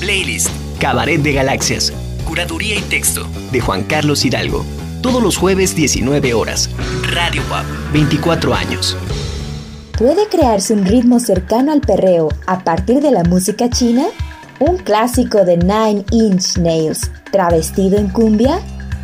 Playlist, Cabaret de Galaxias, Curaduría y Texto, de Juan Carlos Hidalgo. Todos los jueves 19 horas. Radio WAP, 24 años. ¿Puede crearse un ritmo cercano al perreo a partir de la música china? ¿Un clásico de Nine Inch Nails travestido en cumbia?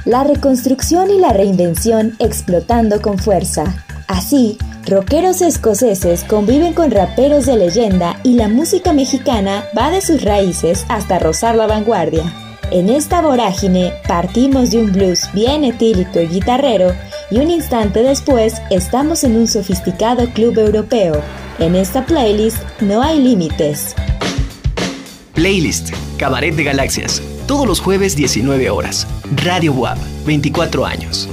La reconstrucción y la reinvención explotando con fuerza. Así, rockeros escoceses conviven con raperos de leyenda y la música mexicana va de sus raíces hasta rozar la vanguardia. En esta vorágine partimos de un blues bien etílico y guitarrero y un instante después estamos en un sofisticado club europeo. En esta playlist no hay límites. Playlist, Cabaret de Galaxias, todos los jueves 19 horas. Radio WAP, 24 años.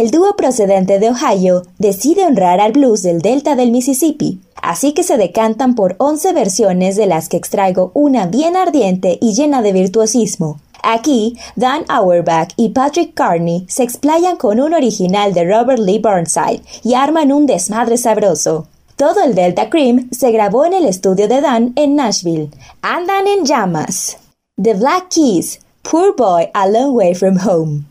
El dúo procedente de Ohio decide honrar al blues del delta del Mississippi, así que se decantan por 11 versiones de las que extraigo una bien ardiente y llena de virtuosismo. Aquí, Dan Auerbach y Patrick Carney se explayan con un original de Robert Lee Burnside y arman un desmadre sabroso. Todo el Delta Cream se grabó en el estudio de Dan en Nashville. Andan en llamas. The Black Keys, Poor Boy a Long Way from Home.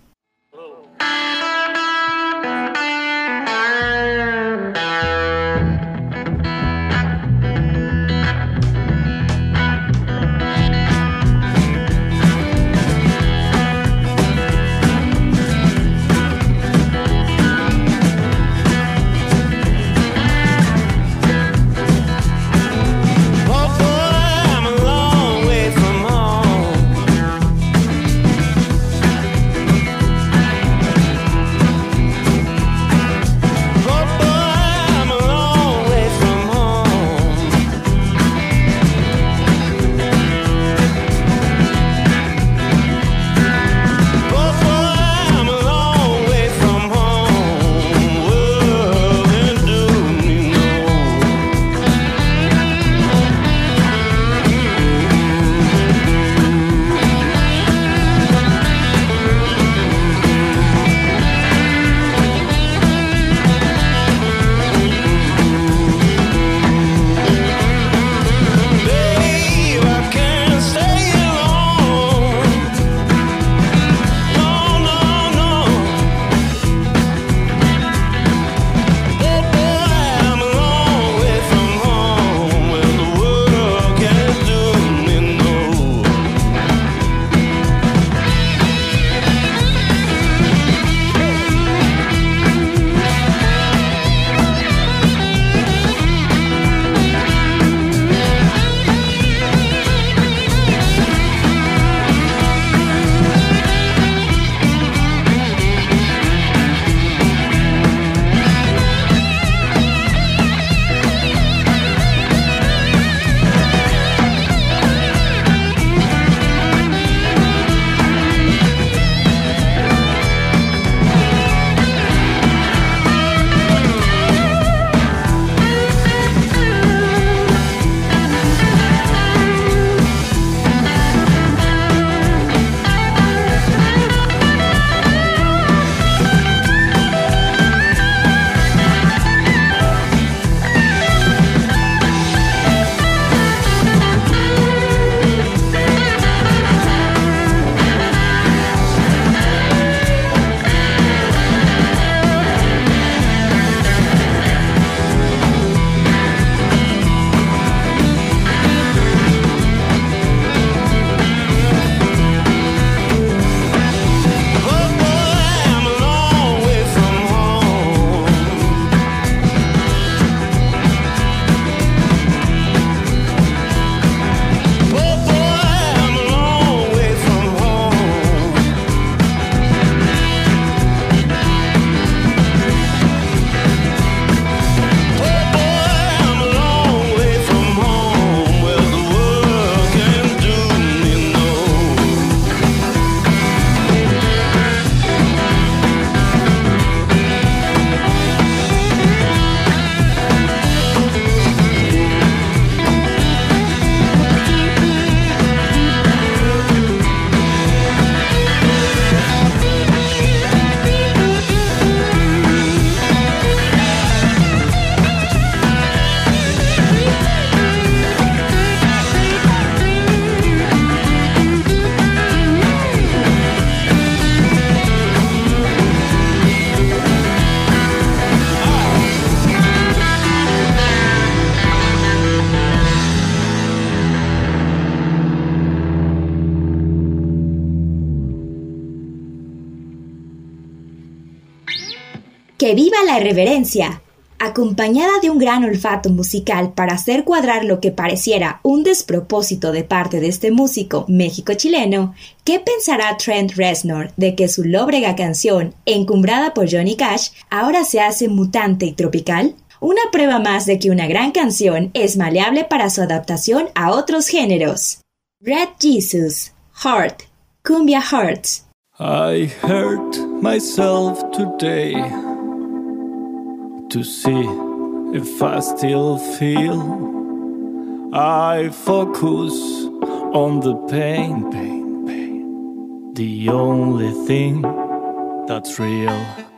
¡Que viva la irreverencia! Acompañada de un gran olfato musical para hacer cuadrar lo que pareciera un despropósito de parte de este músico México-chileno, ¿qué pensará Trent Reznor de que su lóbrega canción, encumbrada por Johnny Cash, ahora se hace mutante y tropical? Una prueba más de que una gran canción es maleable para su adaptación a otros géneros. Red Jesus, Heart, Cumbia Hearts. I hurt myself today to see if I still feel. I focus on the pain, pain, pain, the only thing that's real.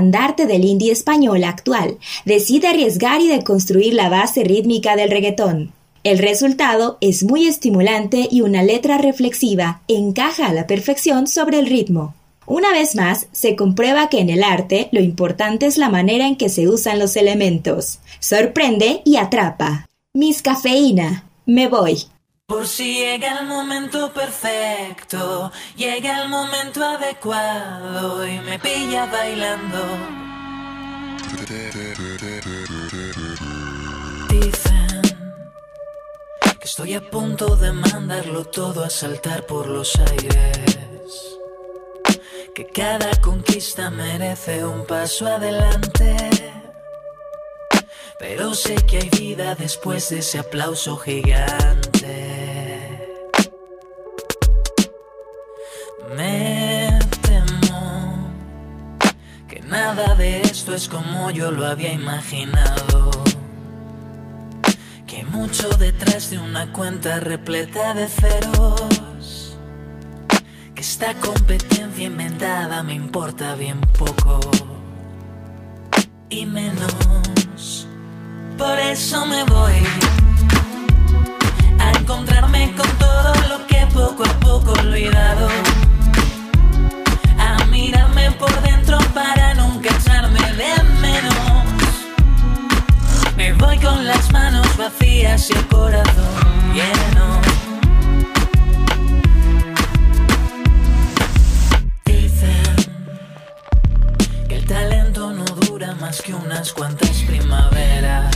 Estandarte del indie español actual, decide arriesgar y deconstruir la base rítmica del reggaetón. El resultado es muy estimulante y una letra reflexiva encaja a la perfección sobre el ritmo. Una vez más, se comprueba que en el arte lo importante es la manera en que se usan los elementos. Sorprende y atrapa. Mis cafeína. Me voy. Por si llega el momento perfecto, llega el momento adecuado y me pilla bailando. Dicen que estoy a punto de mandarlo todo a saltar por los aires que cada conquista merece un paso adelante. Pero sé que hay vida después de ese aplauso gigante. Es como yo lo había imaginado. Que mucho detrás de una cuenta repleta de ceros. Que esta competencia inventada me importa bien poco. Y menos. Por eso me voy a encontrarme con todo lo que poco a poco he olvidado. Por dentro para nunca echarme de menos. Me voy con las manos vacías y el corazón lleno. Dicen que el talento no dura más que unas cuantas primaveras.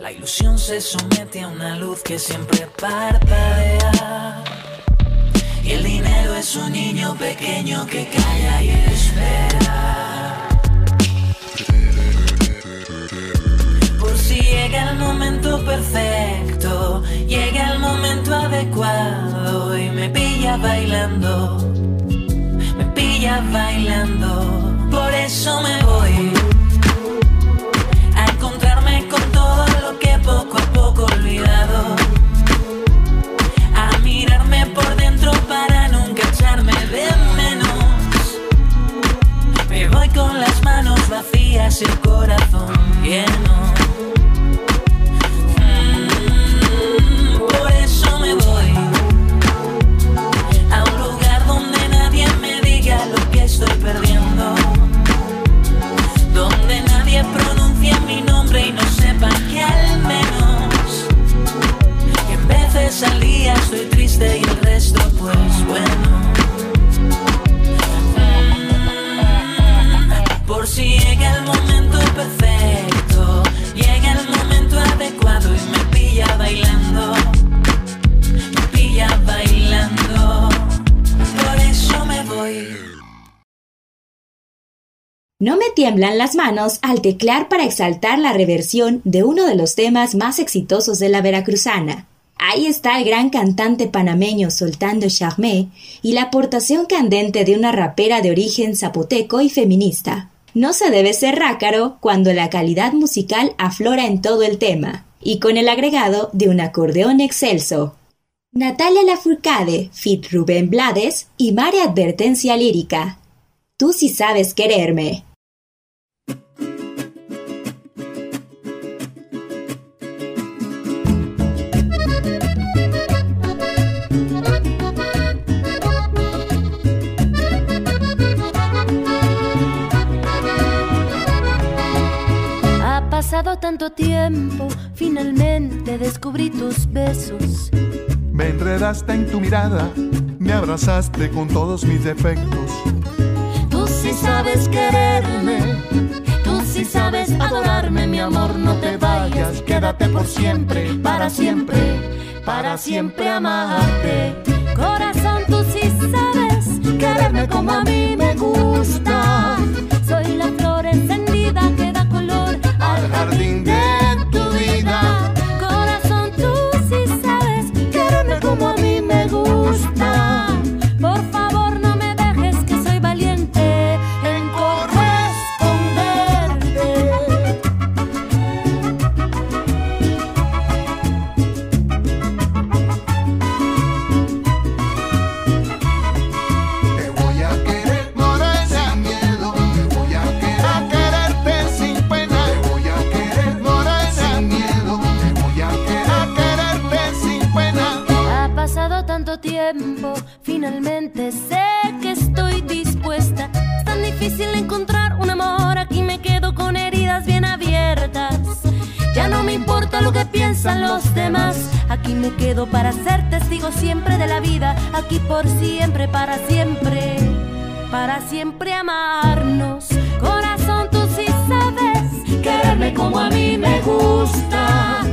La ilusión se somete a una luz que siempre parpadea. Y el dinero es un niño pequeño que calla y espera. Por si llega el momento perfecto, llega el momento adecuado y me pilla bailando, me pilla bailando. Por eso me voy las manos al teclear para exaltar la reversión de uno de los temas más exitosos de la veracruzana. Ahí está el gran cantante panameño soltando Charmé y la aportación candente de una rapera de origen zapoteco y feminista. No se debe ser rácaro cuando la calidad musical aflora en todo el tema, y con el agregado de un acordeón excelso. Natalia Lafourcade, Fit Rubén Blades y María Advertencia Lírica. Tú sí sabes quererme. Pasado tanto tiempo, finalmente descubrí tus besos. Me enredaste en tu mirada, me abrazaste con todos mis defectos. Tú sí sabes quererme, tú sí sabes adorarme, mi amor, no te vayas, quédate por siempre, para siempre, para siempre amarte. Corazón, tú sí sabes quererme como a mí me gusta. Soy la flor color Al jardín los demás, aquí me quedo para ser testigo siempre de la vida, aquí por siempre, para siempre, para siempre amarnos. Corazón, tú sí sabes quererme como a mí me gusta.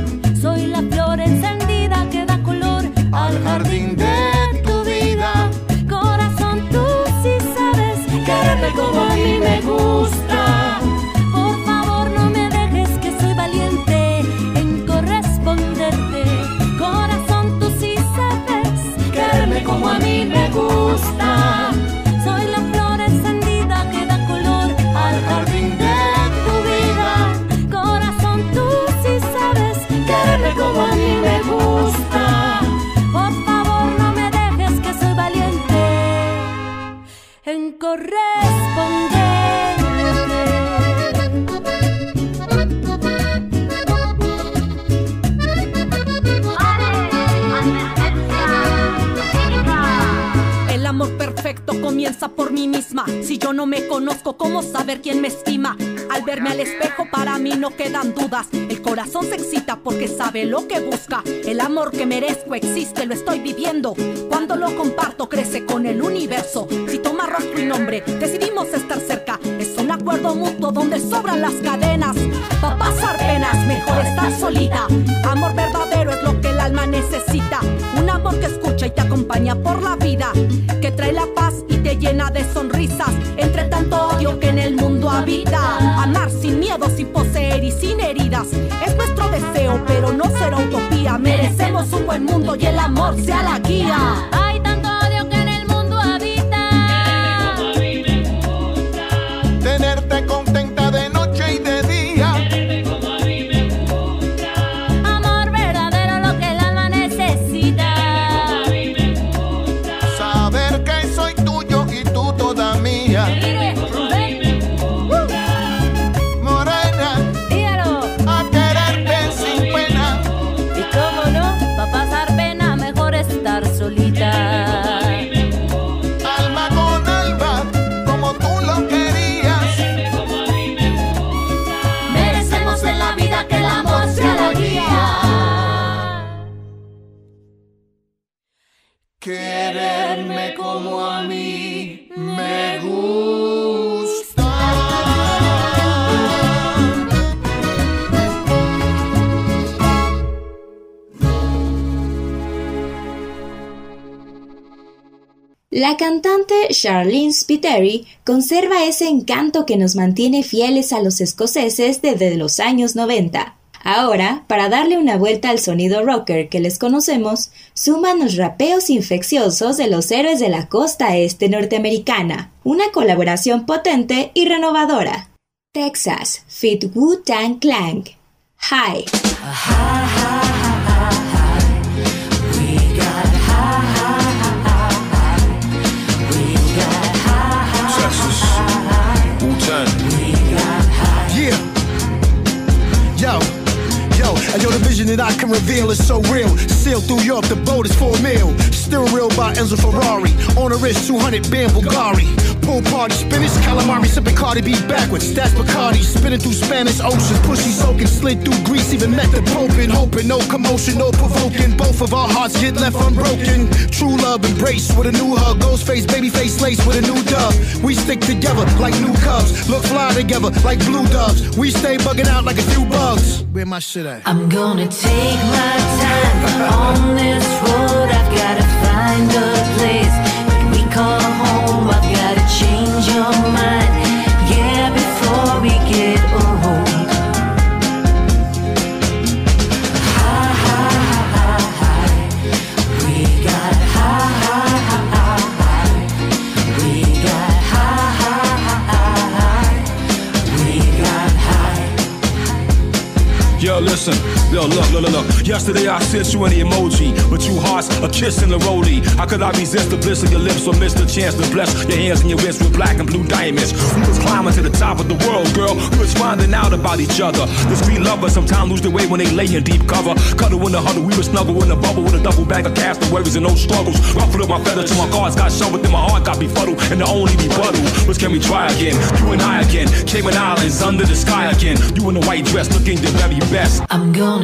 Sea La cantante Charlene Spiteri conserva ese encanto que nos mantiene fieles a los escoceses desde los años 90. Ahora, para darle una vuelta al sonido rocker que les conocemos, suman los rapeos infecciosos de los héroes de la costa este norteamericana, una colaboración potente y renovadora. Texas, Fit Wu-Tang Clan. Hi. turn. And yo, the vision that I can reveal is so real. Sail through Europe, the boat is for a meal. Steering wheel by Enzo Ferrari. On the wrist, 200 band Bulgari. Pool party, spinach, calamari, sipping Cardi B backwards. That's Bacardi, spinning through Spanish oceans. Pussy soaking, slid through Greece, even met the Pope and hoping. No commotion, no provoking. Both of our hearts get left unbroken. True love embrace with a new hug. Ghost face, baby face lace with a new dove. We stick together like new cubs. Look fly together like blue doves. We stay bugging out like a few bugs. Where my shit at? I'm gonna take my time on this road. I've gotta find a place that we call home. I've gotta change your mind, yeah, before we get old. Hi, hi, hi, hi. We got hi, hi, hi, hi. We got hi, hi, hi, hi. We got high. Yo, listen. Yo, look, look, look, look. Yesterday I sent you an emoji, but you hearts a kiss in the rollie. How could I resist the bliss of your lips or miss the chance to bless your hands and your wrists with black and blue diamonds? We was climbing to the top of the world, girl. We was finding out about each other. The street lovers sometimes lose their way when they lay in deep cover. Cuddle in the huddle, we was snuggle in the bubble with a double bag of castaways and no struggles. Ruffled up my feathers till my cards got shoved within my heart got befuddled. And the only rebuttal was can we try again? You and I again, Cayman Islands under the sky again. You in a white dress looking the very best. I'm gonna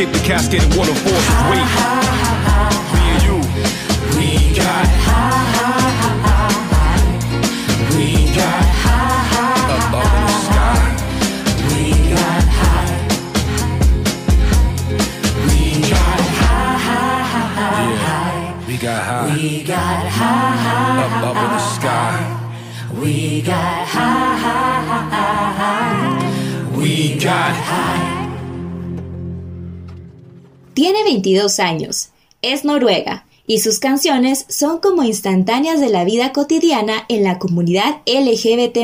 kick the casket and water force weight. 22 años, es noruega y sus canciones son como instantáneas de la vida cotidiana en la comunidad LGBT.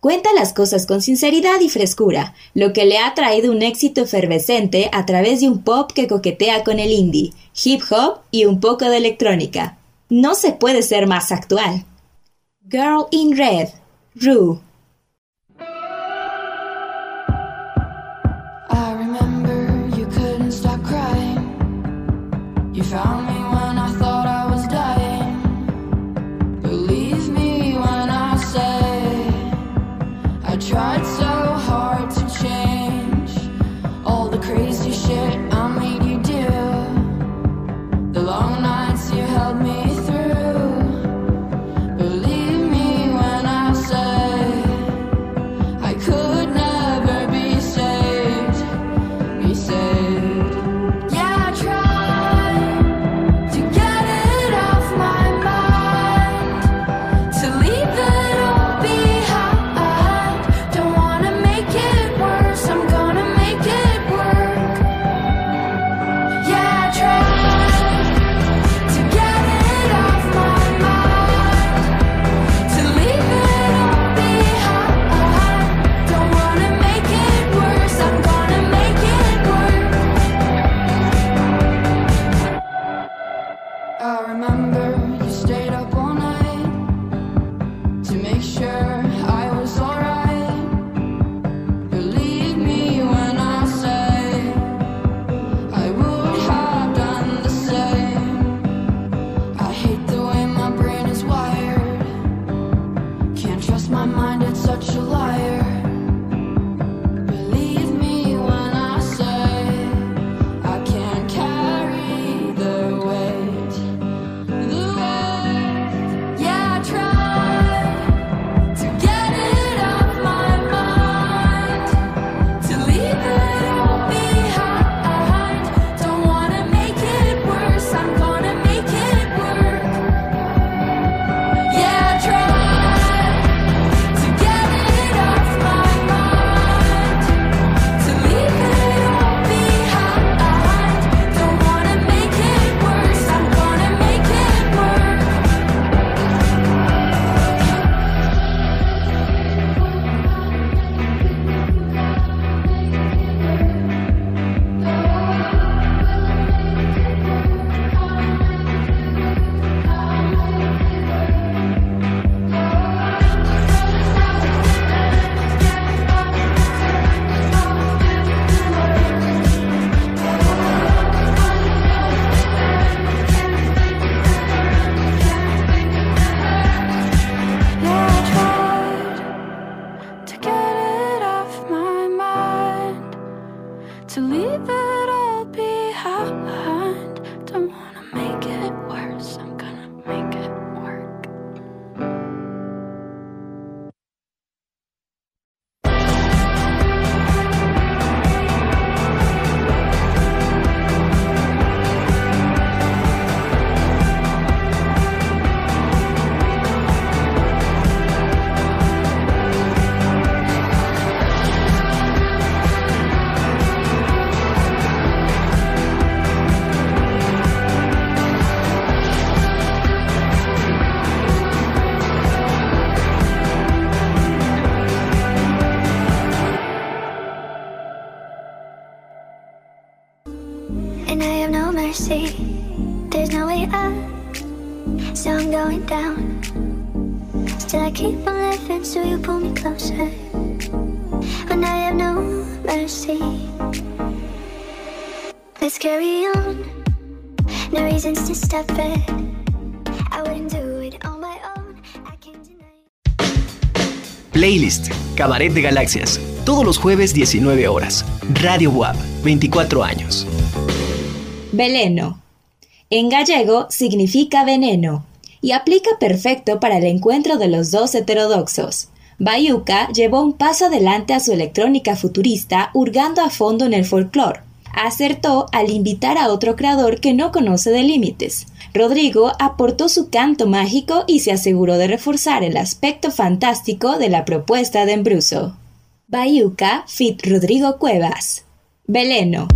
Cuenta las cosas con sinceridad y frescura, lo que le ha traído un éxito efervescente a través de un pop que coquetea con el indie, hip hop y un poco de electrónica. No se puede ser más actual. Girl in Red, Rue. You Cabaret de Galaxias, todos los jueves 19 horas. Radio WAP, 24 años. Veleno. En gallego significa veneno y aplica perfecto para el encuentro de los dos heterodoxos. Bayuca llevó un paso adelante a su electrónica futurista hurgando a fondo en el folclore. Acertó al invitar a otro creador que no conoce de límites. Rodrigo aportó su canto mágico y se aseguró de reforzar el aspecto fantástico de la propuesta de Embruso. Bayuca fit Rodrigo Cuevas. Veleno.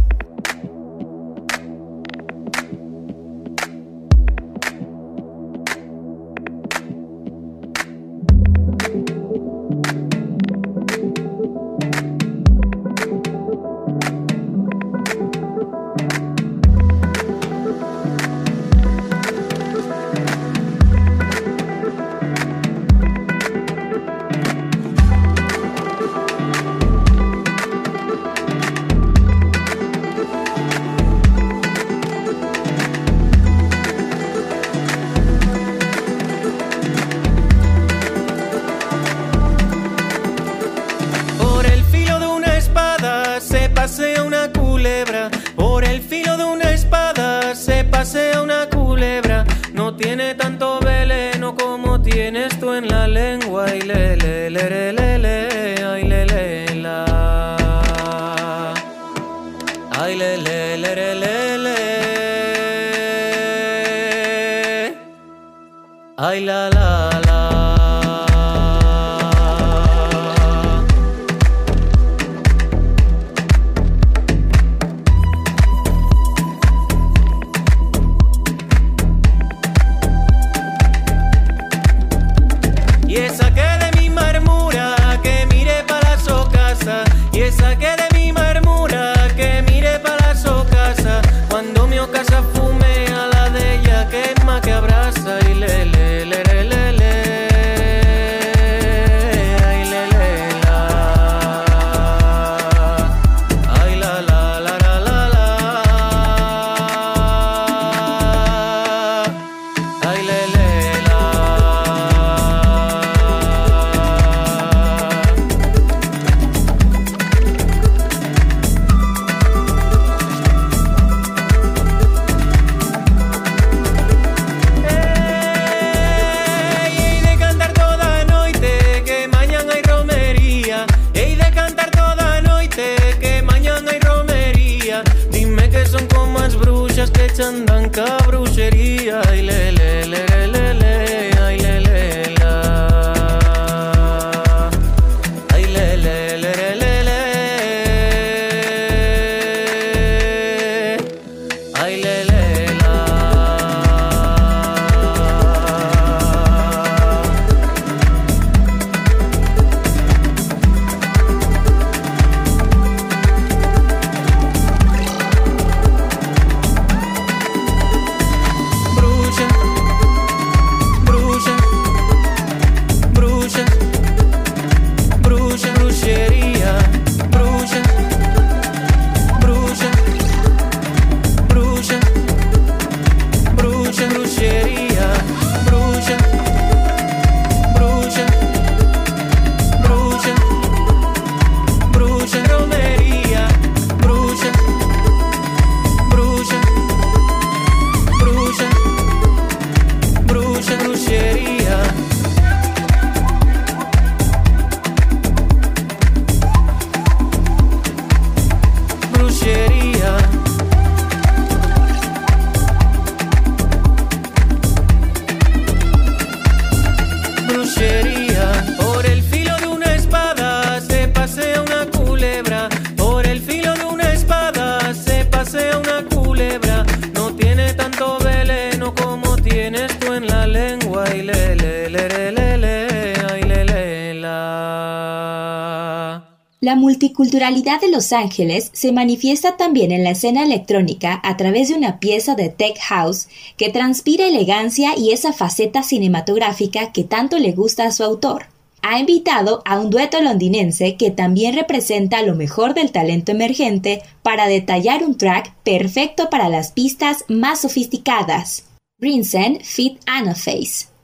culturalidad de Los Ángeles se manifiesta también en la escena electrónica a través de una pieza de tech house que transpira elegancia y esa faceta cinematográfica que tanto le gusta a su autor. Ha invitado a un dueto londinense que también representa lo mejor del talento emergente para detallar un track perfecto para las pistas más sofisticadas. Brinsen Fit Anaface.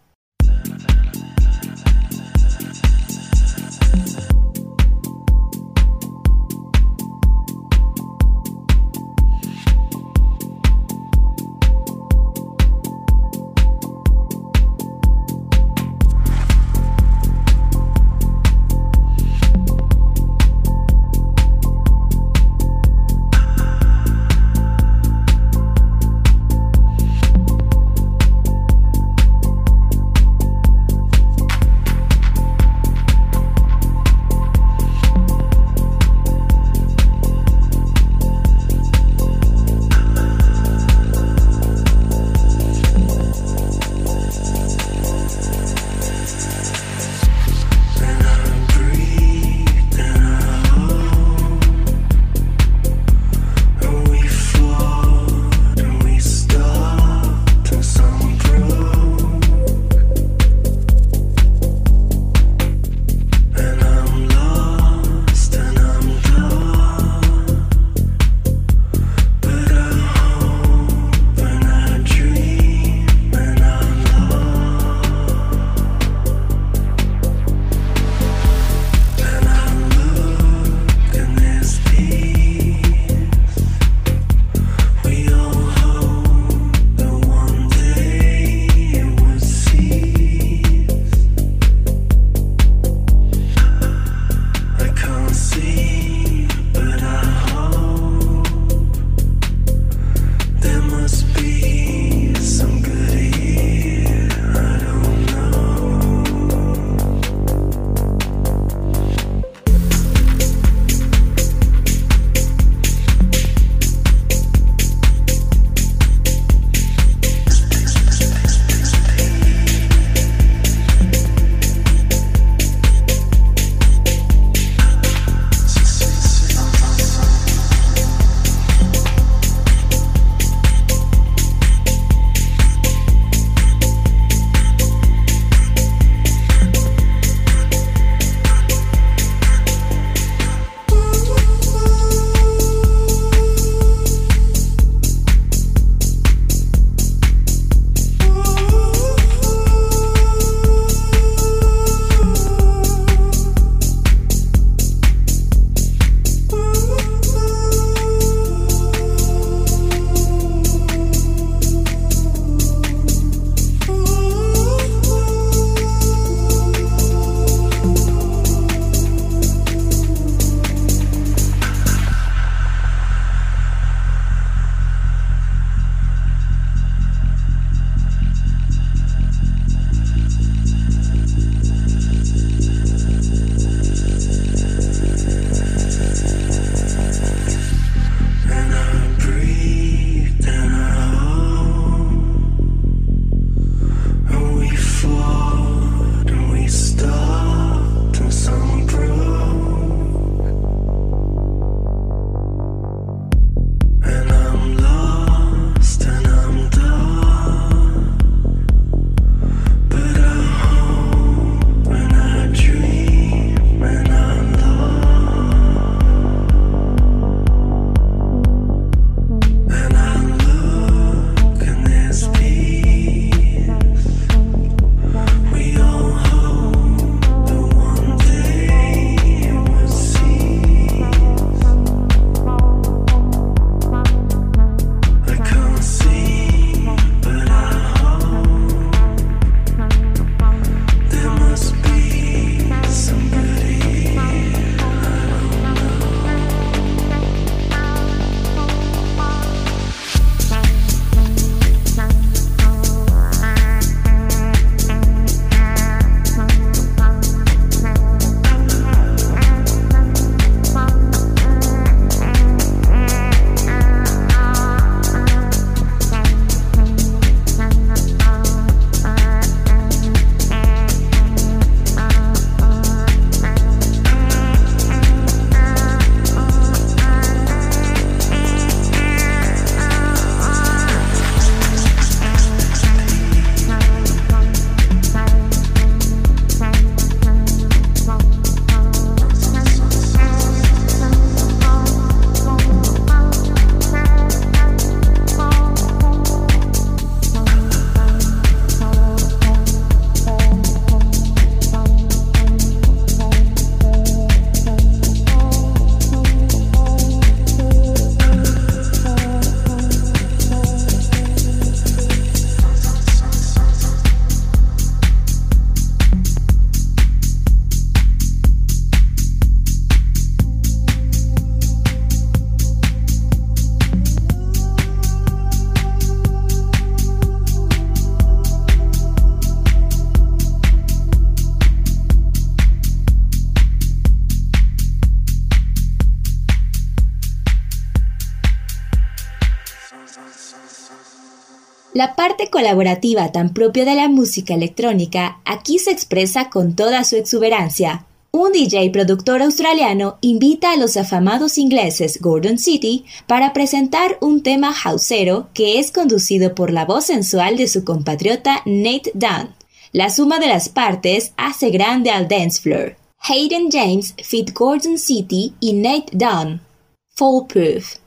La parte colaborativa tan propia de la música electrónica aquí se expresa con toda su exuberancia. Un DJ productor australiano invita a los afamados ingleses Gordon City para presentar un tema houseero que es conducido por la voz sensual de su compatriota Nate Dunn. La suma de las partes hace grande al dance floor. Hayden James, Fit Gordon City y Nate Dunn. Foolproof.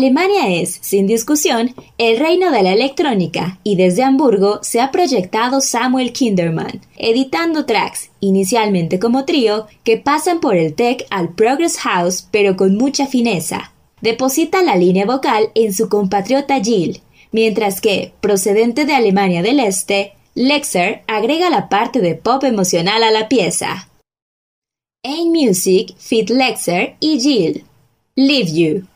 Alemania es, sin discusión, el reino de la electrónica y desde Hamburgo se ha proyectado Samuel Kinderman, editando tracks, inicialmente como trío, que pasan por el tech al progress house pero con mucha fineza. Deposita la línea vocal en su compatriota Jill, mientras que, procedente de Alemania del Este, Lexer agrega la parte de pop emocional a la pieza. Ain Music, Fit Lexer y Jill. Leave You.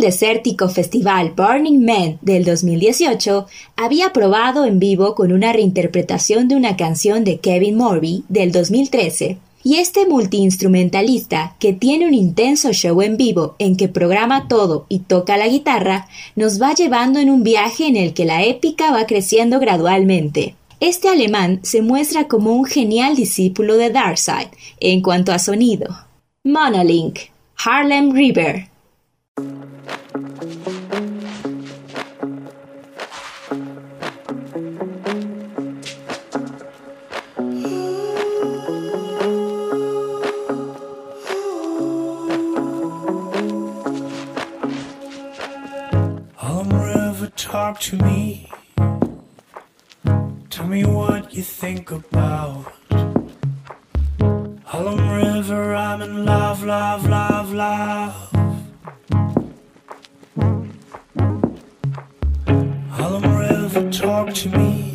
Desértico festival Burning Man del 2018, había probado en vivo con una reinterpretación de una canción de Kevin Morby del 2013. Y este multiinstrumentalista, que tiene un intenso show en vivo en que programa todo y toca la guitarra, nos va llevando en un viaje en el que la épica va creciendo gradualmente. Este alemán se muestra como un genial discípulo de Darkseid en cuanto a sonido. Monolink, Harlem River. Talk to me. Tell me what you think about. Harlem River, I'm in love, love, love, love. Harlem River, talk to me.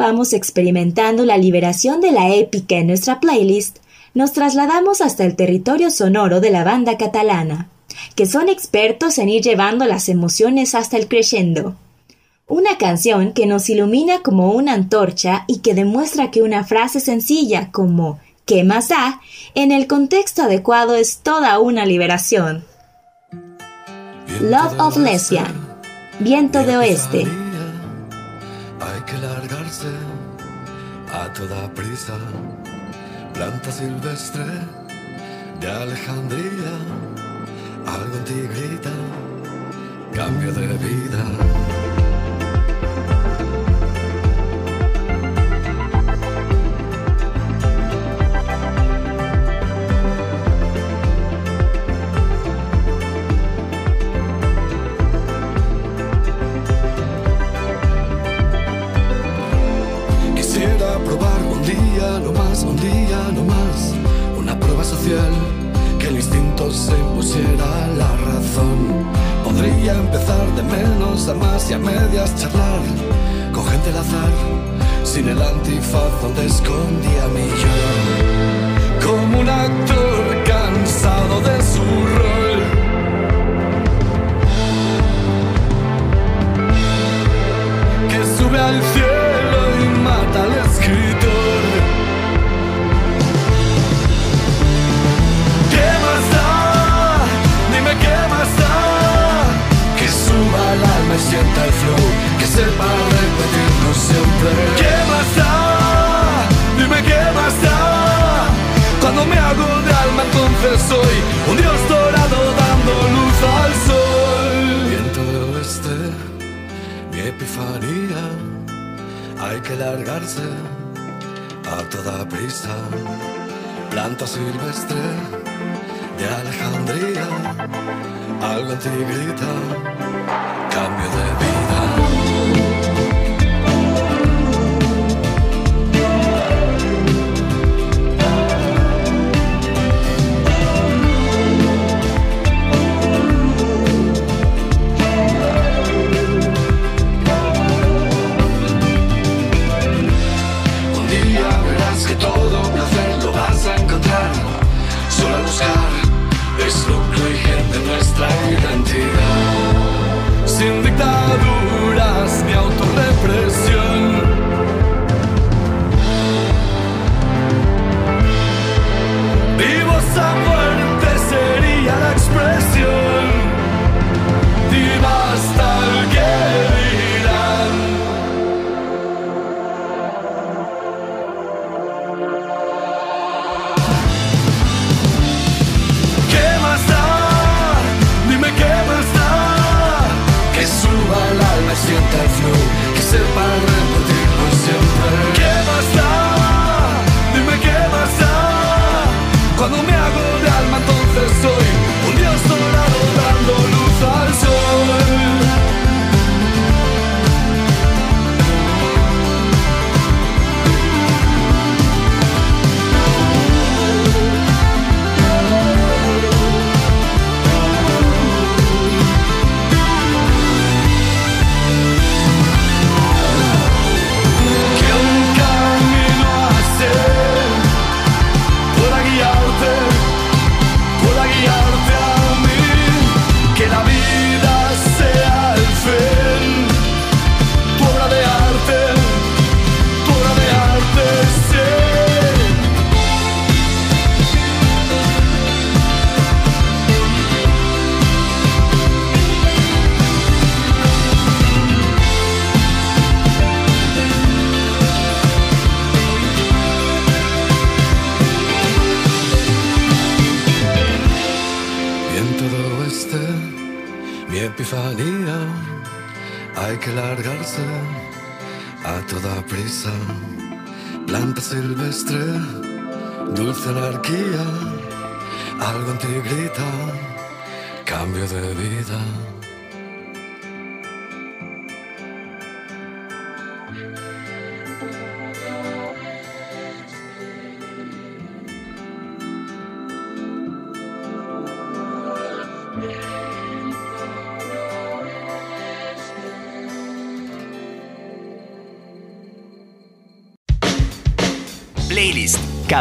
Vamos experimentando la liberación de la épica en nuestra playlist, nos trasladamos hasta el territorio sonoro de la banda catalana, que son expertos en ir llevando las emociones hasta el crescendo. Una canción que nos ilumina como una antorcha y que demuestra que una frase sencilla como ¿qué más da? en el contexto adecuado es toda una liberación. Love of Lesbian, Viento de Oeste. Hay que largarse a toda prisa. Planta silvestre de Alejandría. Algo en ti grita, cambio de vida. Que el instinto se impusiera la razón. Podría empezar de menos a más y a medias charlar con gente al azar, sin el antifaz donde escondía mi yo. Como un actor cansado de su rol. que sube al cielo sienta el flow, que sepa repetirlo siempre. ¿Qué da? Dime qué más da. Cuando me hago de alma entonces soy un dios dorado dando luz al sol. Viento de oeste mi epifanía. Hay que largarse a toda prisa. Planta silvestre de Alejandría. Algo en ti grita, cambio de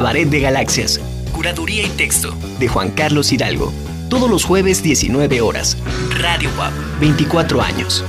Cabaret de Galaxias. Curaduría y texto de Juan Carlos Hidalgo. Todos los jueves 19 horas. Radio WAP 24 años.